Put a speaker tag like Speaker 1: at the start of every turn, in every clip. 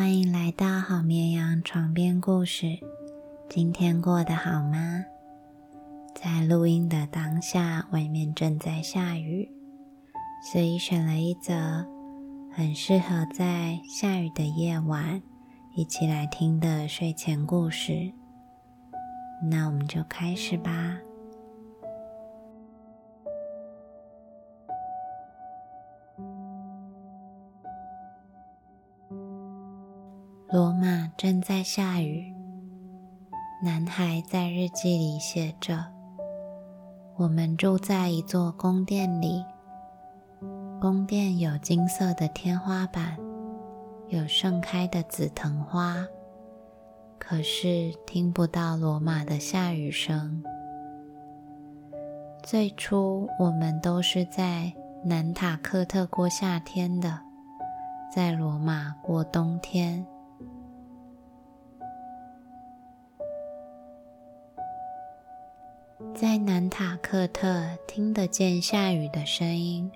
Speaker 1: 欢迎来到好绵羊床边故事。今天过得好吗？在录音的当下，外面正在下雨，所以选了一则很适合在下雨的夜晚一起来听的睡前故事。那我们就开始吧。正在下雨。男孩在日记里写着：“我们住在一座宫殿里，宫殿有金色的天花板，有盛开的紫藤花，可是听不到罗马的下雨声。最初，我们都是在南塔克特过夏天的，在罗马过冬天。”在南塔克特听得见下雨的声音。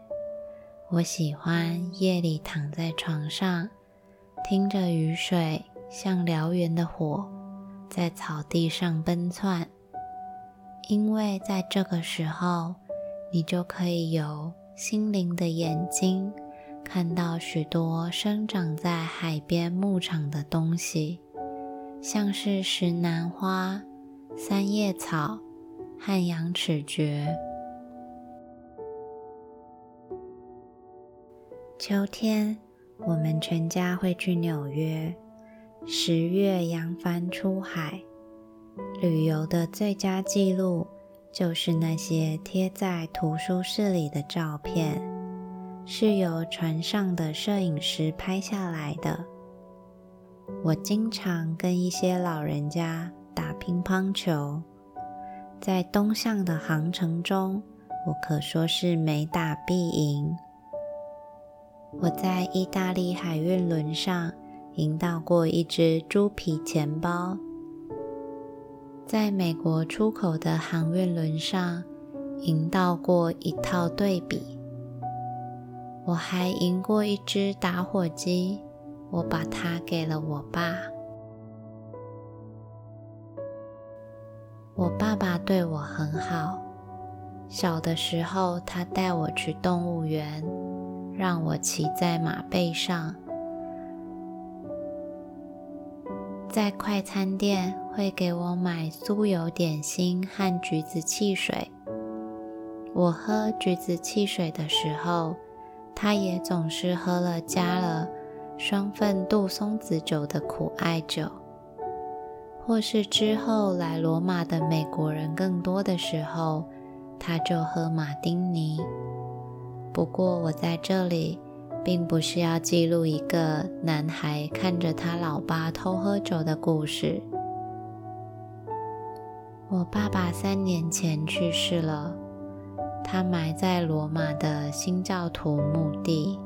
Speaker 1: 我喜欢夜里躺在床上，听着雨水像燎原的火在草地上奔窜，因为在这个时候，你就可以有心灵的眼睛看到许多生长在海边牧场的东西，像是石楠花、三叶草。汉阳齿蕨。秋天，我们全家会去纽约。十月扬帆出海，旅游的最佳记录就是那些贴在图书室里的照片，是由船上的摄影师拍下来的。我经常跟一些老人家打乒乓球。在东向的航程中，我可说是每打必赢。我在意大利海运轮上赢到过一只猪皮钱包，在美国出口的航运轮上赢到过一套对比。我还赢过一只打火机，我把它给了我爸。我爸爸对我很好。小的时候，他带我去动物园，让我骑在马背上。在快餐店会给我买酥油点心和橘子汽水。我喝橘子汽水的时候，他也总是喝了加了双份杜松子酒的苦艾酒。或是之后来罗马的美国人更多的时候，他就喝马丁尼。不过我在这里并不是要记录一个男孩看着他老爸偷喝酒的故事。我爸爸三年前去世了，他埋在罗马的新教徒墓地。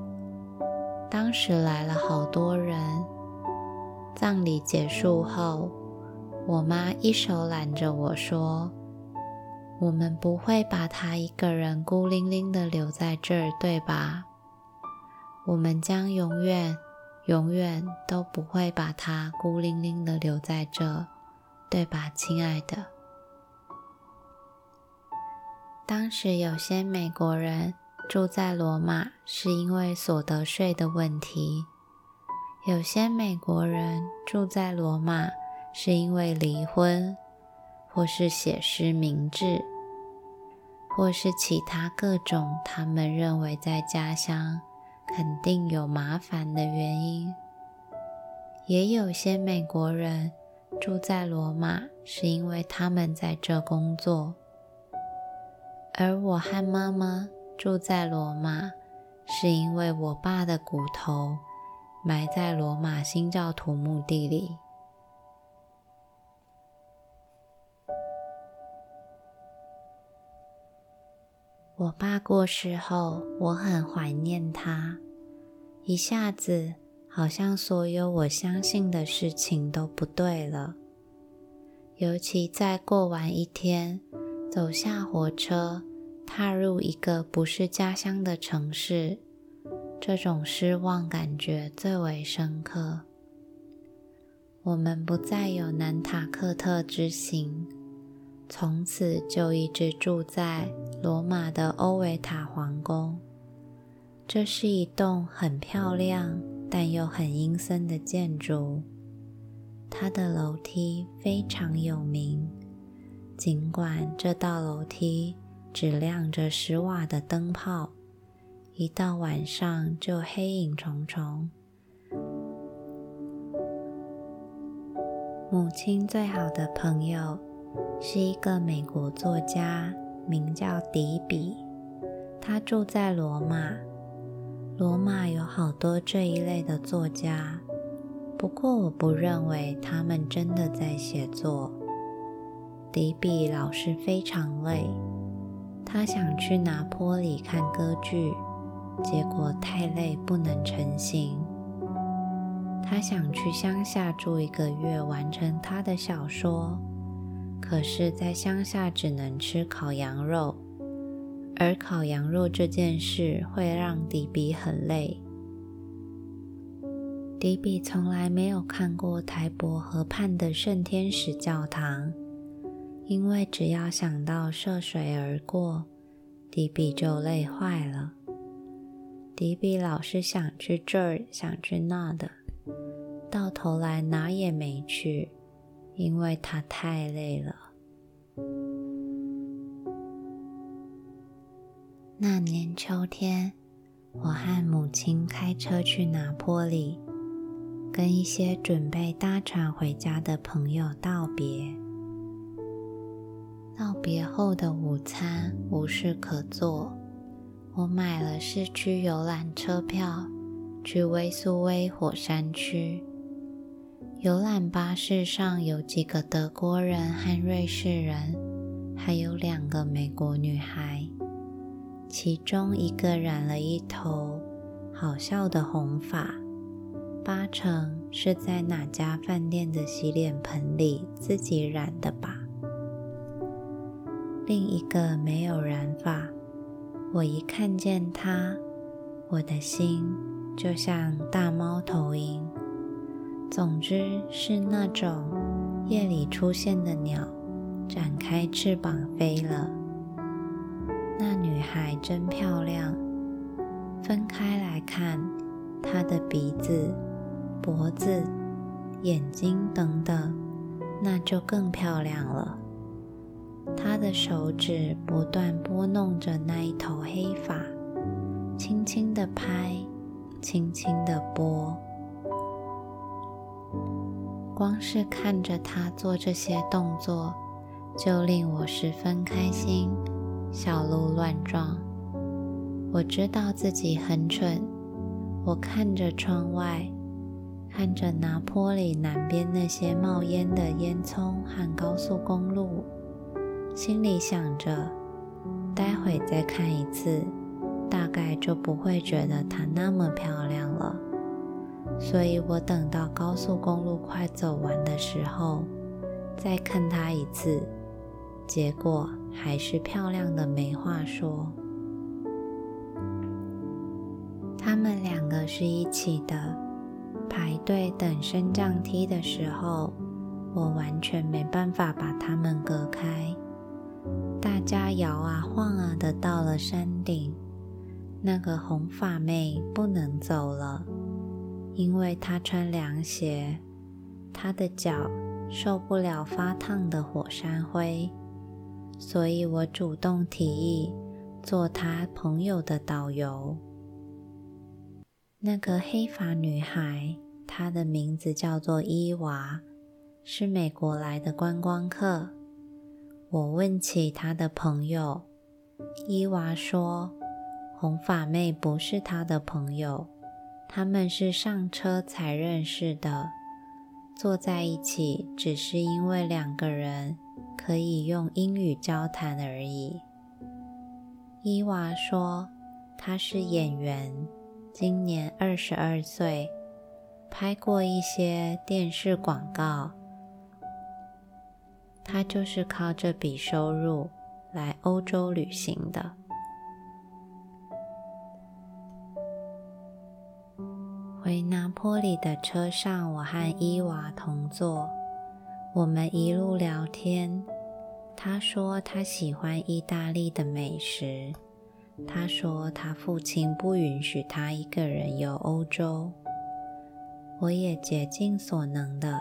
Speaker 1: 当时来了好多人。葬礼结束后。我妈一手揽着我说：“我们不会把他一个人孤零零的留在这儿，对吧？我们将永远、永远都不会把他孤零零的留在这，对吧，亲爱的？”当时有些美国人住在罗马，是因为所得税的问题；有些美国人住在罗马。是因为离婚，或是写诗明志，或是其他各种他们认为在家乡肯定有麻烦的原因。也有些美国人住在罗马，是因为他们在这工作。而我和妈妈住在罗马，是因为我爸的骨头埋在罗马新教徒墓地里。我爸过世后，我很怀念他。一下子，好像所有我相信的事情都不对了。尤其在过完一天，走下火车，踏入一个不是家乡的城市，这种失望感觉最为深刻。我们不再有南塔克特之行，从此就一直住在罗马的欧维塔皇宫。这是一栋很漂亮但又很阴森的建筑，它的楼梯非常有名，尽管这道楼梯只亮着十瓦的灯泡，一到晚上就黑影重重。母亲最好的朋友是一个美国作家，名叫迪比，他住在罗马。罗马有好多这一类的作家，不过我不认为他们真的在写作。迪比老是非常累，他想去拿坡里看歌剧，结果太累不能成行。他想去乡下住一个月，完成他的小说，可是，在乡下只能吃烤羊肉。而烤羊肉这件事会让迪比很累。迪比从来没有看过台伯河畔的圣天使教堂，因为只要想到涉水而过，迪比就累坏了。迪比老是想去这儿，想去那的，到头来哪也没去，因为他太累了。那年秋天，我和母亲开车去拿坡里，跟一些准备搭船回家的朋友道别。道别后的午餐无事可做，我买了市区游览车票，去威苏威火山区。游览巴士上有几个德国人和瑞士人，还有两个美国女孩。其中一个染了一头好笑的红发，八成是在哪家饭店的洗脸盆里自己染的吧。另一个没有染发，我一看见他，我的心就像大猫头鹰。总之是那种夜里出现的鸟，展开翅膀飞了。那女孩真漂亮。分开来看，她的鼻子、脖子、眼睛等等，那就更漂亮了。她的手指不断拨弄着那一头黑发，轻轻的拍，轻轻的拨。光是看着他做这些动作，就令我十分开心。小鹿乱撞，我知道自己很蠢。我看着窗外，看着拿坡里南边那些冒烟的烟囱和高速公路，心里想着：待会再看一次，大概就不会觉得它那么漂亮了。所以我等到高速公路快走完的时候，再看它一次。结果还是漂亮的没话说。他们两个是一起的，排队等升降梯的时候，我完全没办法把他们隔开。大家摇啊晃啊的到了山顶，那个红发妹不能走了，因为她穿凉鞋，她的脚受不了发烫的火山灰。所以我主动提议做他朋友的导游。那个黑发女孩，她的名字叫做伊娃，是美国来的观光客。我问起她的朋友，伊娃说：“红发妹不是她的朋友，他们是上车才认识的，坐在一起只是因为两个人。”可以用英语交谈而已。伊娃说：“他是演员，今年二十二岁，拍过一些电视广告。他就是靠这笔收入来欧洲旅行的。”回拿坡里的车上，我和伊娃同坐，我们一路聊天。他说他喜欢意大利的美食。他说他父亲不允许他一个人游欧洲。我也竭尽所能的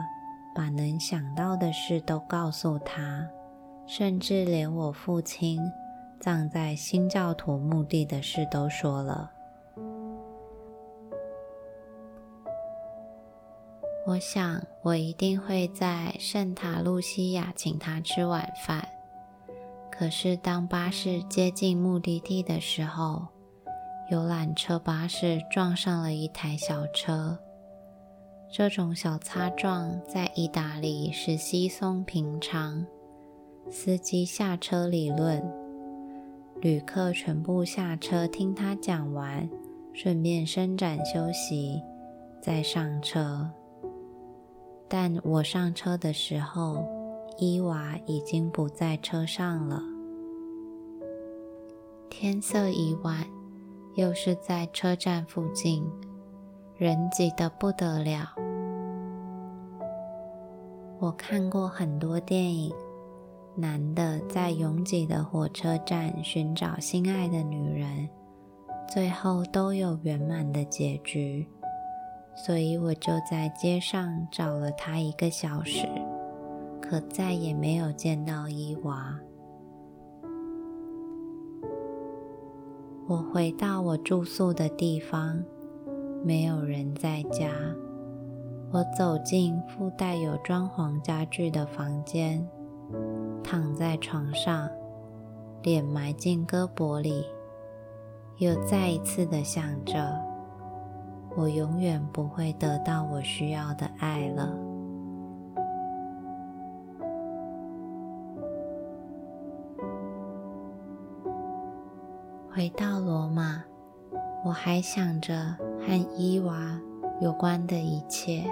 Speaker 1: 把能想到的事都告诉他，甚至连我父亲葬在新教徒墓地的事都说了。我想，我一定会在圣塔露西亚请他吃晚饭。可是，当巴士接近目的地的时候，游览车巴士撞上了一台小车。这种小擦撞在意大利是稀松平常。司机下车理论，旅客全部下车听他讲完，顺便伸展休息，再上车。但我上车的时候，伊娃已经不在车上了。天色已晚，又是在车站附近，人挤得不得了。我看过很多电影，男的在拥挤的火车站寻找心爱的女人，最后都有圆满的结局。所以我就在街上找了他一个小时，可再也没有见到伊娃。我回到我住宿的地方，没有人在家。我走进附带有装潢家具的房间，躺在床上，脸埋进胳膊里，又再一次的想着。我永远不会得到我需要的爱了。回到罗马，我还想着和伊娃有关的一切。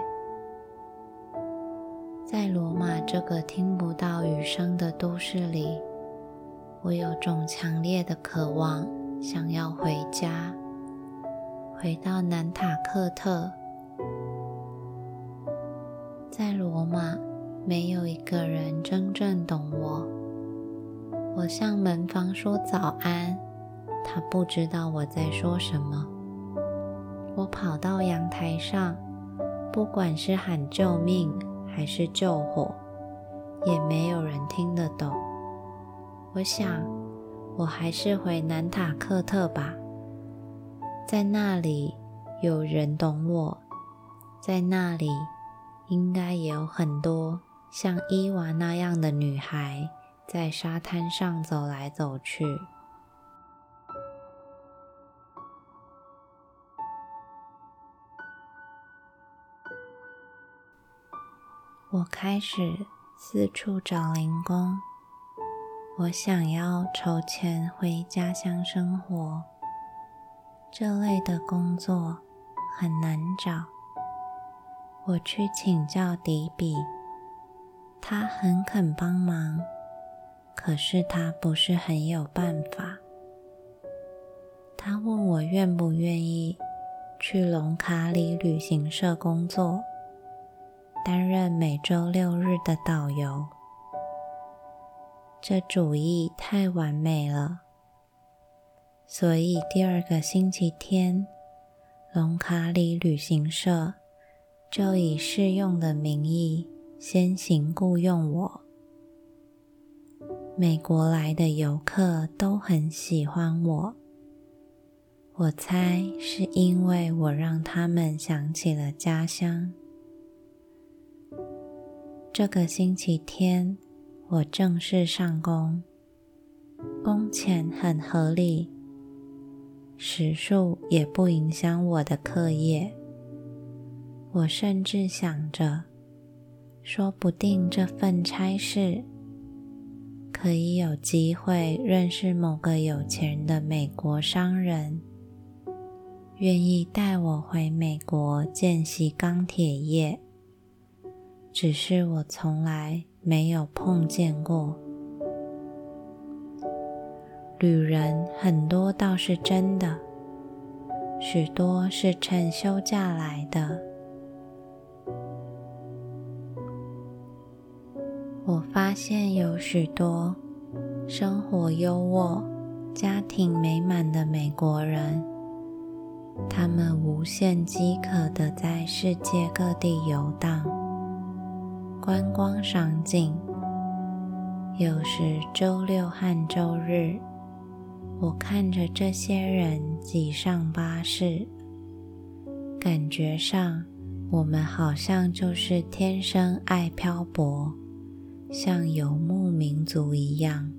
Speaker 1: 在罗马这个听不到雨声的都市里，我有种强烈的渴望，想要回家。回到南塔克特，在罗马，没有一个人真正懂我。我向门房说早安，他不知道我在说什么。我跑到阳台上，不管是喊救命还是救火，也没有人听得懂。我想，我还是回南塔克特吧。在那里有人懂我，在那里应该也有很多像伊娃那样的女孩在沙滩上走来走去。我开始四处找零工，我想要筹钱回家乡生活。这类的工作很难找。我去请教迪比，他很肯帮忙，可是他不是很有办法。他问我愿不愿意去隆卡里旅行社工作，担任每周六日的导游。这主意太完美了。所以第二个星期天，龙卡里旅行社就以试用的名义先行雇佣我。美国来的游客都很喜欢我，我猜是因为我让他们想起了家乡。这个星期天，我正式上工，工钱很合理。时数也不影响我的课业。我甚至想着，说不定这份差事可以有机会认识某个有钱的美国商人，愿意带我回美国见习钢铁业。只是我从来没有碰见过。旅人很多倒是真的，许多是趁休假来的。我发现有许多生活优渥、家庭美满的美国人，他们无限饥渴的在世界各地游荡、观光赏景。有时周六和周日。我看着这些人挤上巴士，感觉上我们好像就是天生爱漂泊，像游牧民族一样。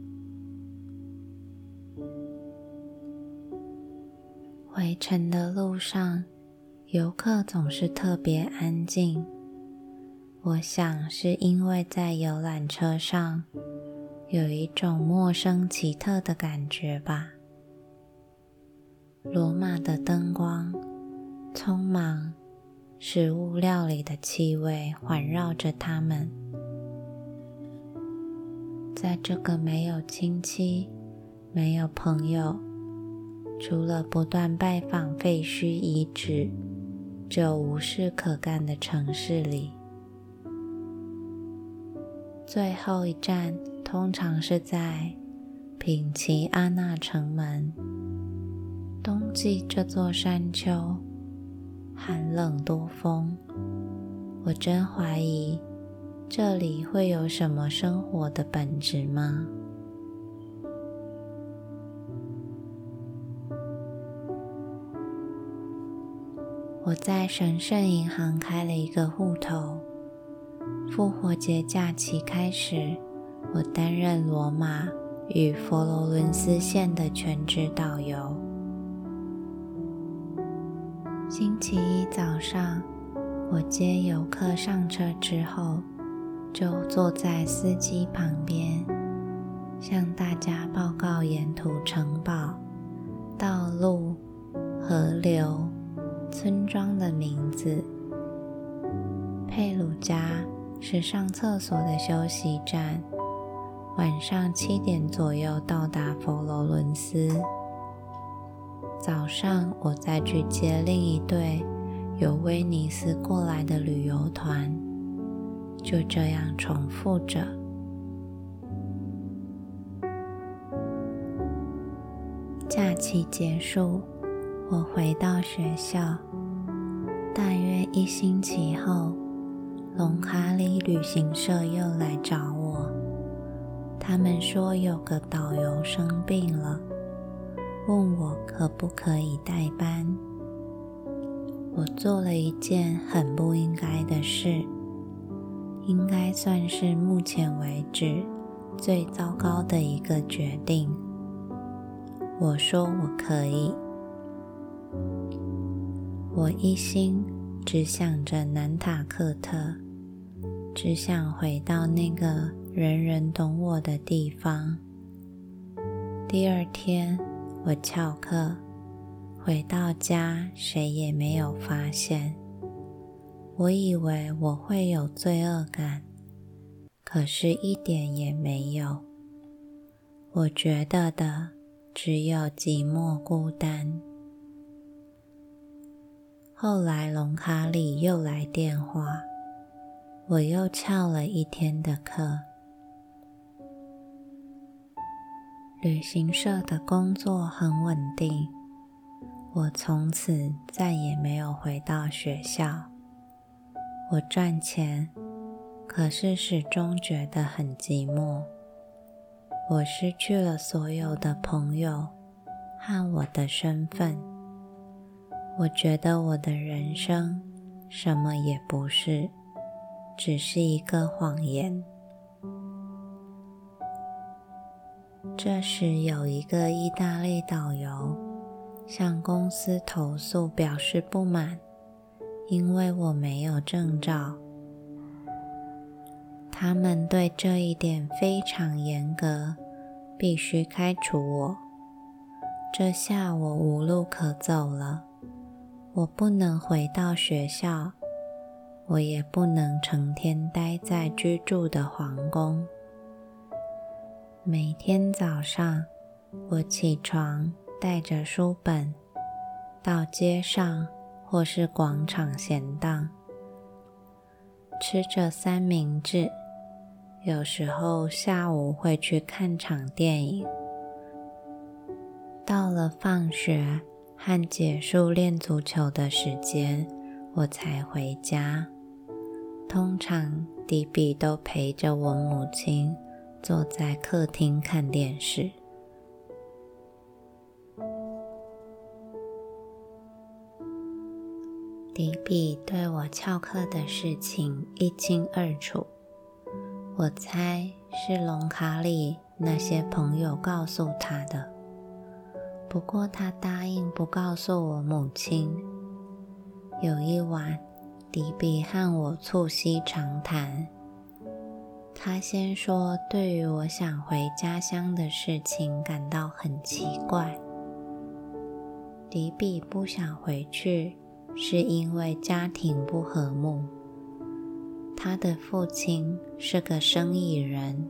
Speaker 1: 回程的路上，游客总是特别安静。我想是因为在游览车上。有一种陌生奇特的感觉吧。罗马的灯光，匆忙，食物料理的气味环绕着他们。在这个没有亲戚、没有朋友，除了不断拜访废墟遗址，就无事可干的城市里，最后一站。通常是在品奇阿纳城门。冬季这座山丘寒冷多风，我真怀疑这里会有什么生活的本质吗？我在神圣银行开了一个户头，复活节假期开始。我担任罗马与佛罗伦斯线的全职导游。星期一早上，我接游客上车之后，就坐在司机旁边，向大家报告沿途城堡、道路、河流、村庄的名字。佩鲁加是上厕所的休息站。晚上七点左右到达佛罗伦斯。早上，我再去接另一队由威尼斯过来的旅游团，就这样重复着。假期结束，我回到学校。大约一星期后，隆卡里旅行社又来找我。他们说有个导游生病了，问我可不可以代班。我做了一件很不应该的事，应该算是目前为止最糟糕的一个决定。我说我可以，我一心只想着南塔克特，只想回到那个。人人懂我的地方。第二天，我翘课回到家，谁也没有发现。我以为我会有罪恶感，可是一点也没有。我觉得的只有寂寞孤单。后来，隆卡里又来电话，我又翘了一天的课。旅行社的工作很稳定，我从此再也没有回到学校。我赚钱，可是始终觉得很寂寞。我失去了所有的朋友和我的身份。我觉得我的人生什么也不是，只是一个谎言。这时，有一个意大利导游向公司投诉，表示不满，因为我没有证照。他们对这一点非常严格，必须开除我。这下我无路可走了，我不能回到学校，我也不能成天待在居住的皇宫。每天早上，我起床，带着书本，到街上或是广场闲荡，吃着三明治。有时候下午会去看场电影。到了放学和结束练足球的时间，我才回家。通常迪比都陪着我母亲坐在客厅看电视。迪比对我翘课的事情一清二楚，我猜是龙卡里那些朋友告诉他的。不过他答应不告诉我母亲。有一晚，迪比和我促膝长谈。他先说，对于我想回家乡的事情感到很奇怪。迪比不想回去，是因为家庭不和睦。他的父亲是个生意人，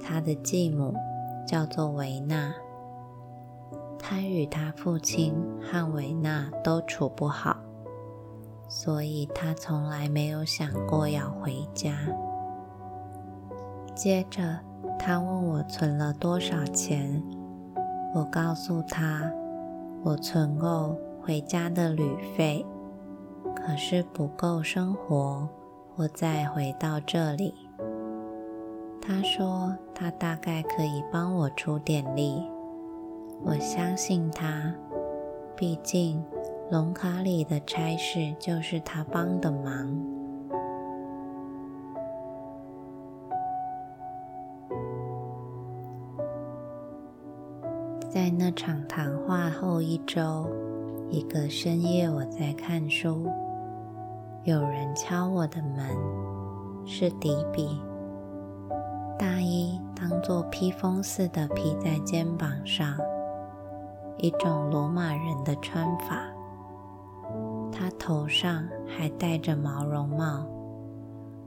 Speaker 1: 他的继母叫做维娜。他与他父亲和维娜都处不好，所以他从来没有想过要回家。接着，他问我存了多少钱，我告诉他，我存够回家的旅费，可是不够生活，我再回到这里。他说，他大概可以帮我出点力。我相信他，毕竟龙卡里的差事就是他帮的忙。在那场谈话后一周，一个深夜，我在看书，有人敲我的门，是迪比，大衣当作披风似的披在肩膀上。一种罗马人的穿法，他头上还戴着毛绒帽，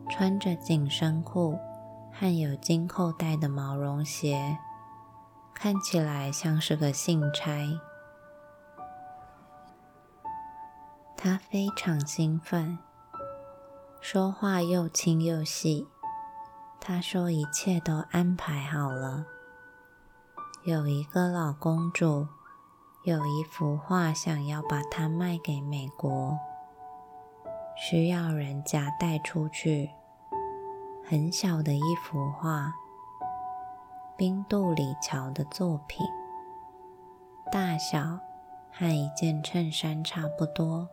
Speaker 1: 穿着紧身裤和有金扣带的毛绒鞋，看起来像是个信差。他非常兴奋，说话又轻又细。他说一切都安排好了，有一个老公主。有一幅画，想要把它卖给美国，需要人家带出去。很小的一幅画，冰杜里桥的作品，大小和一件衬衫差不多。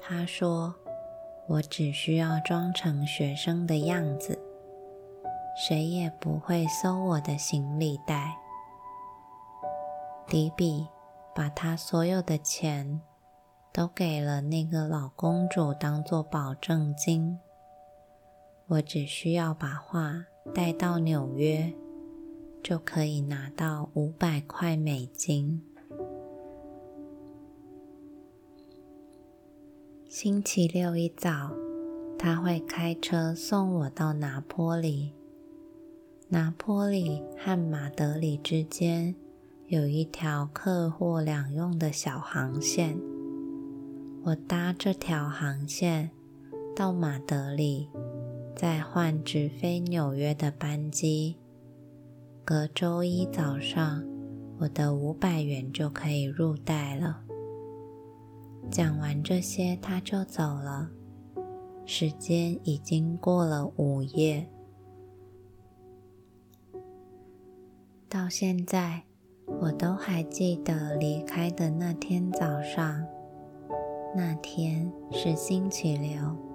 Speaker 1: 他说：“我只需要装成学生的样子，谁也不会搜我的行李袋。”迪比把他所有的钱都给了那个老公主当做保证金。我只需要把画带到纽约，就可以拿到五百块美金。星期六一早，他会开车送我到拿坡里。拿坡里和马德里之间。有一条客货两用的小航线，我搭这条航线到马德里，再换直飞纽约的班机。隔周一早上，我的五百元就可以入袋了。讲完这些，他就走了。时间已经过了午夜，到现在。我都还记得离开的那天早上，那天是星期六。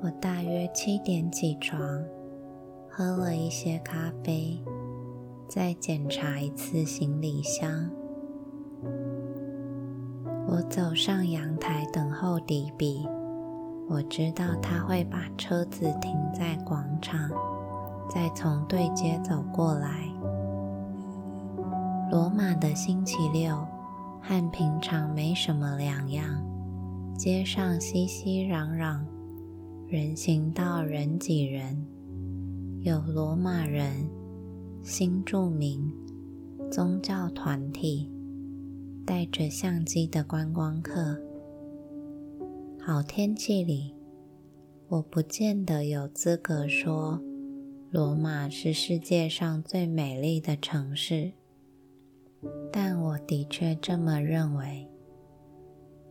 Speaker 1: 我大约七点起床，喝了一些咖啡，再检查一次行李箱。我走上阳台等候迪比，我知道他会把车子停在广场，再从对街走过来。罗马的星期六和平常没什么两样，街上熙熙攘攘，人行道人挤人，有罗马人、新住民、宗教团体，带着相机的观光客。好天气里，我不见得有资格说罗马是世界上最美丽的城市，但我的确这么认为。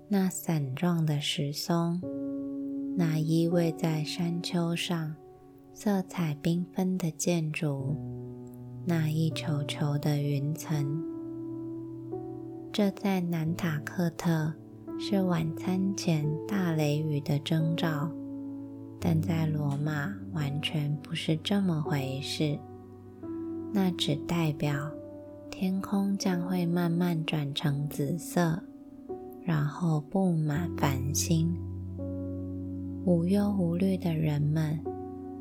Speaker 1: 那伞状的石松，那依偎在山丘上、色彩缤纷的建筑，那一球球的云层，这在南塔克特是晚餐前大雷雨的征兆，但在罗马完全不是这么回事。那只代表天空将会慢慢转成紫色。然后布满繁星，无忧无虑的人们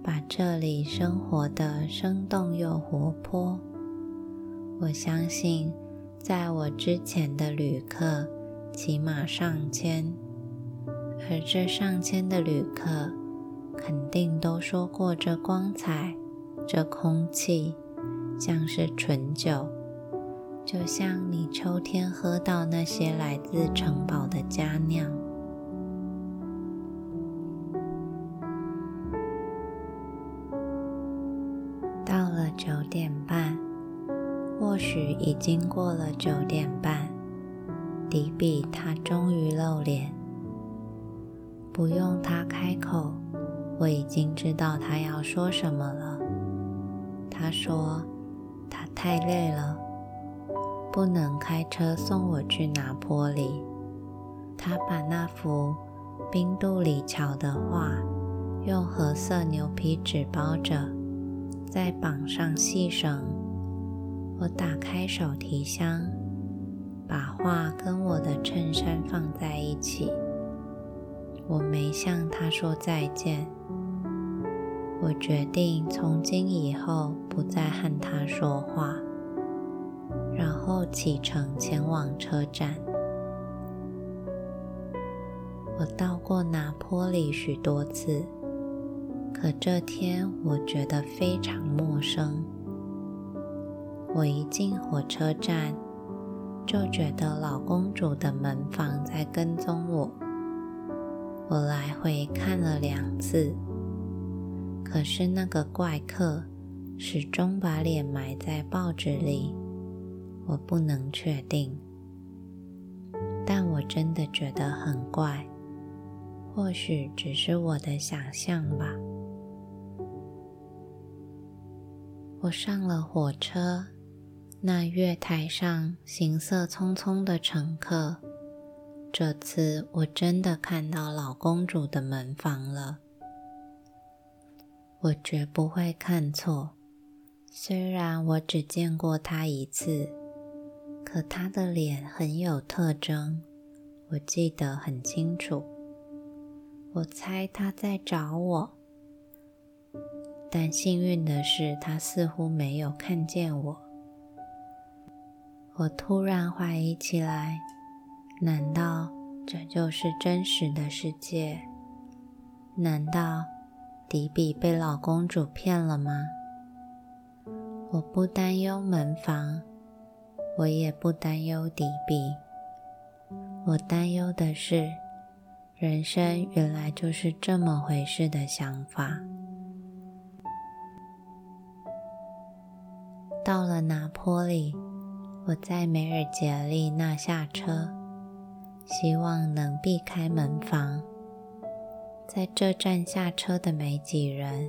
Speaker 1: 把这里生活的生动又活泼。我相信，在我之前的旅客起码上千，而这上千的旅客肯定都说过这光彩、这空气像是醇酒。就像你秋天喝到那些来自城堡的佳酿。九点半，或许已经过了九点半，迪比他终于露脸。不用他开口，我已经知道他要说什么了。他说：“他太累了。”不能开车送我去拿坡里。他把那幅冰杜里桥的画用褐色牛皮纸包着，再绑上细绳。我打开手提箱，把画跟我的衬衫放在一起。我没向他说再见。我决定从今以后不再和他说话。然后启程前往车站。我到过拿坡里许多次，可这天我觉得非常陌生。我一进火车站，就觉得老公主的门房在跟踪我。我来回看了两次，可是那个怪客始终把脸埋在报纸里。我不能确定，但我真的觉得很怪，或许只是我的想象吧。我上了火车，那月台上行色匆匆的乘客，这次我真的看到老公主的门房了。我绝不会看错，虽然我只见过她一次。可他的脸很有特征，我记得很清楚。我猜他在找我，但幸运的是，他似乎没有看见我。我突然怀疑起来：难道这就是真实的世界？难道迪比被老公主骗了吗？我不担忧门房。我也不担忧迪比，我担忧的是，人生原来就是这么回事的想法。到了拿坡里，我在梅尔杰利那下车，希望能避开门房。在这站下车的没几人，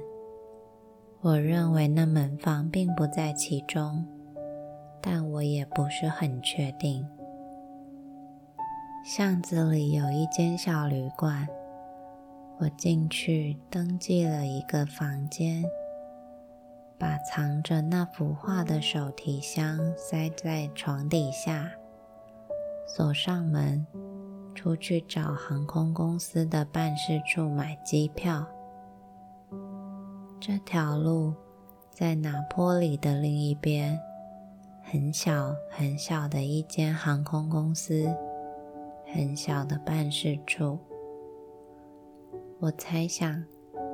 Speaker 1: 我认为那门房并不在其中。但我也不是很确定。巷子里有一间小旅馆，我进去登记了一个房间，把藏着那幅画的手提箱塞在床底下，锁上门，出去找航空公司的办事处买机票。这条路在拿坡里的另一边。很小很小的一间航空公司，很小的办事处。我猜想，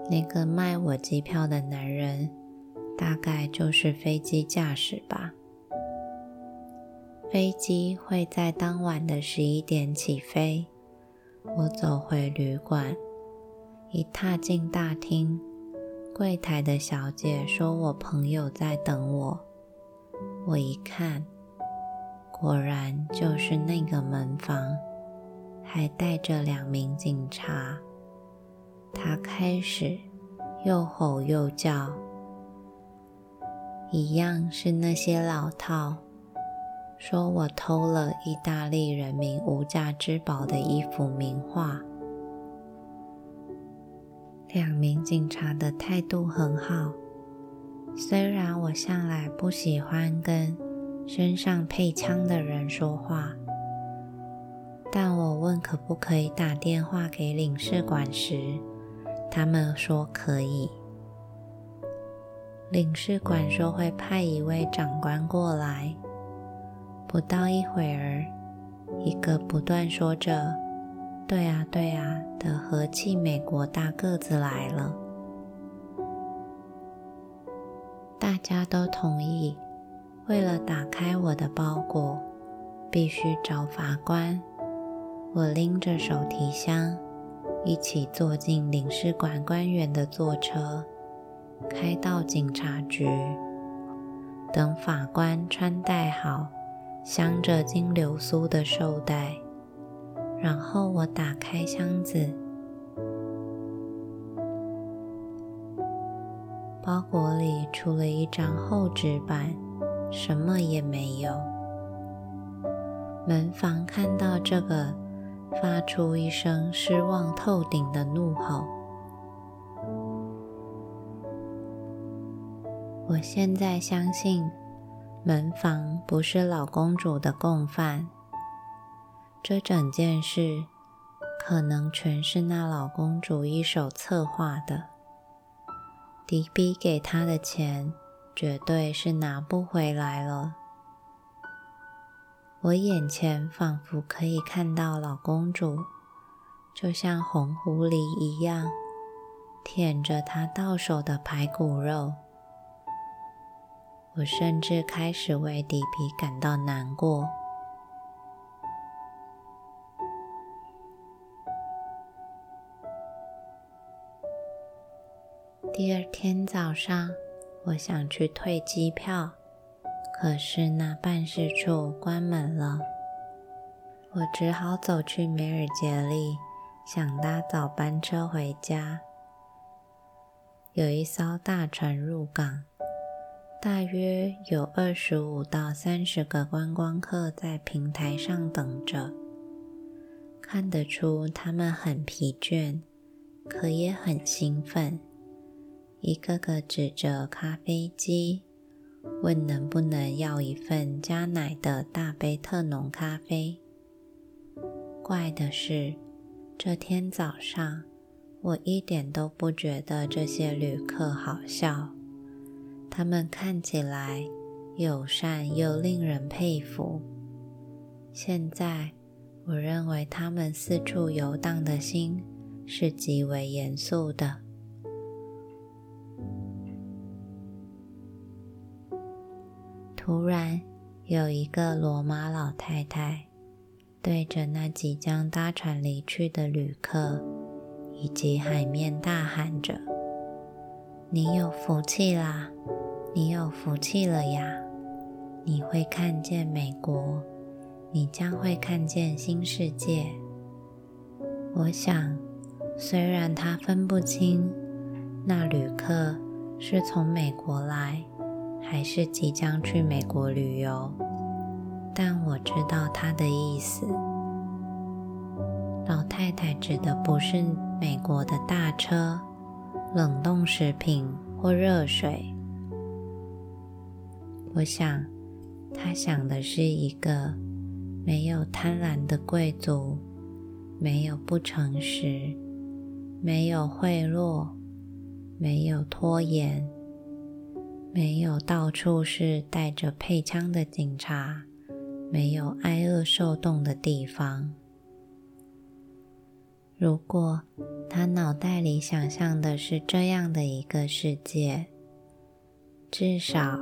Speaker 1: 那个卖我机票的男人，大概就是飞机驾驶吧。飞机会在当晚的十一点起飞。我走回旅馆，一踏进大厅，柜台的小姐说我朋友在等我。我一看，果然就是那个门房，还带着两名警察。他开始又吼又叫，一样是那些老套，说我偷了意大利人民无价之宝的一幅名画。两名警察的态度很好，虽然我向来不喜欢跟身上配枪的人说话，但我问可不可以打电话给领事馆时。他们说可以。领事馆说会派一位长官过来。不到一会儿，一个不断说着“对啊，对啊”的和气美国大个子来了。大家都同意，为了打开我的包裹，必须找法官。我拎着手提箱。一起坐进领事馆官员的座车，开到警察局，等法官穿戴好镶着金流苏的绶带，然后我打开箱子，包裹里除了一张厚纸板，什么也没有。门房看到这个。发出一声失望透顶的怒吼。我现在相信门房不是老公主的共犯，这整件事可能全是那老公主一手策划的。迪比给他的钱绝对是拿不回来了。我眼前仿佛可以看到老公主，就像红狐狸一样舔着她到手的排骨肉。我甚至开始为迪比感到难过。第二天早上，我想去退机票。可是那办事处关门了，我只好走去梅尔杰利，想搭早班车回家。有一艘大船入港，大约有二十五到三十个观光客在平台上等着，看得出他们很疲倦，可也很兴奋，一个个指着咖啡机。问能不能要一份加奶的大杯特浓咖啡？怪的是，这天早上我一点都不觉得这些旅客好笑，他们看起来友善又令人佩服。现在，我认为他们四处游荡的心是极为严肃的。突然，有一个罗马老太太对着那即将搭船离去的旅客以及海面大喊着：“你有福气啦！你有福气了呀！你会看见美国，你将会看见新世界。”我想，虽然他分不清那旅客是从美国来。还是即将去美国旅游，但我知道他的意思。老太太指的不是美国的大车、冷冻食品或热水。我想，他想的是一个没有贪婪的贵族，没有不诚实，没有贿赂，没有拖延。没有到处是带着配枪的警察，没有挨饿受冻的地方。如果他脑袋里想象的是这样的一个世界，至少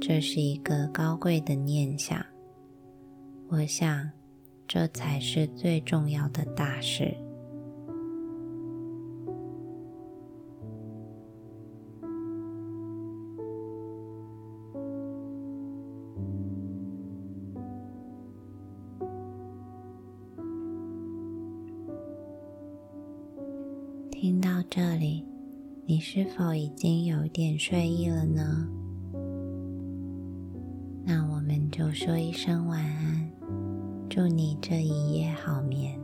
Speaker 1: 这是一个高贵的念想。我想，这才是最重要的大事。点睡意了呢？那我们就说一声晚安，祝你这一夜好眠。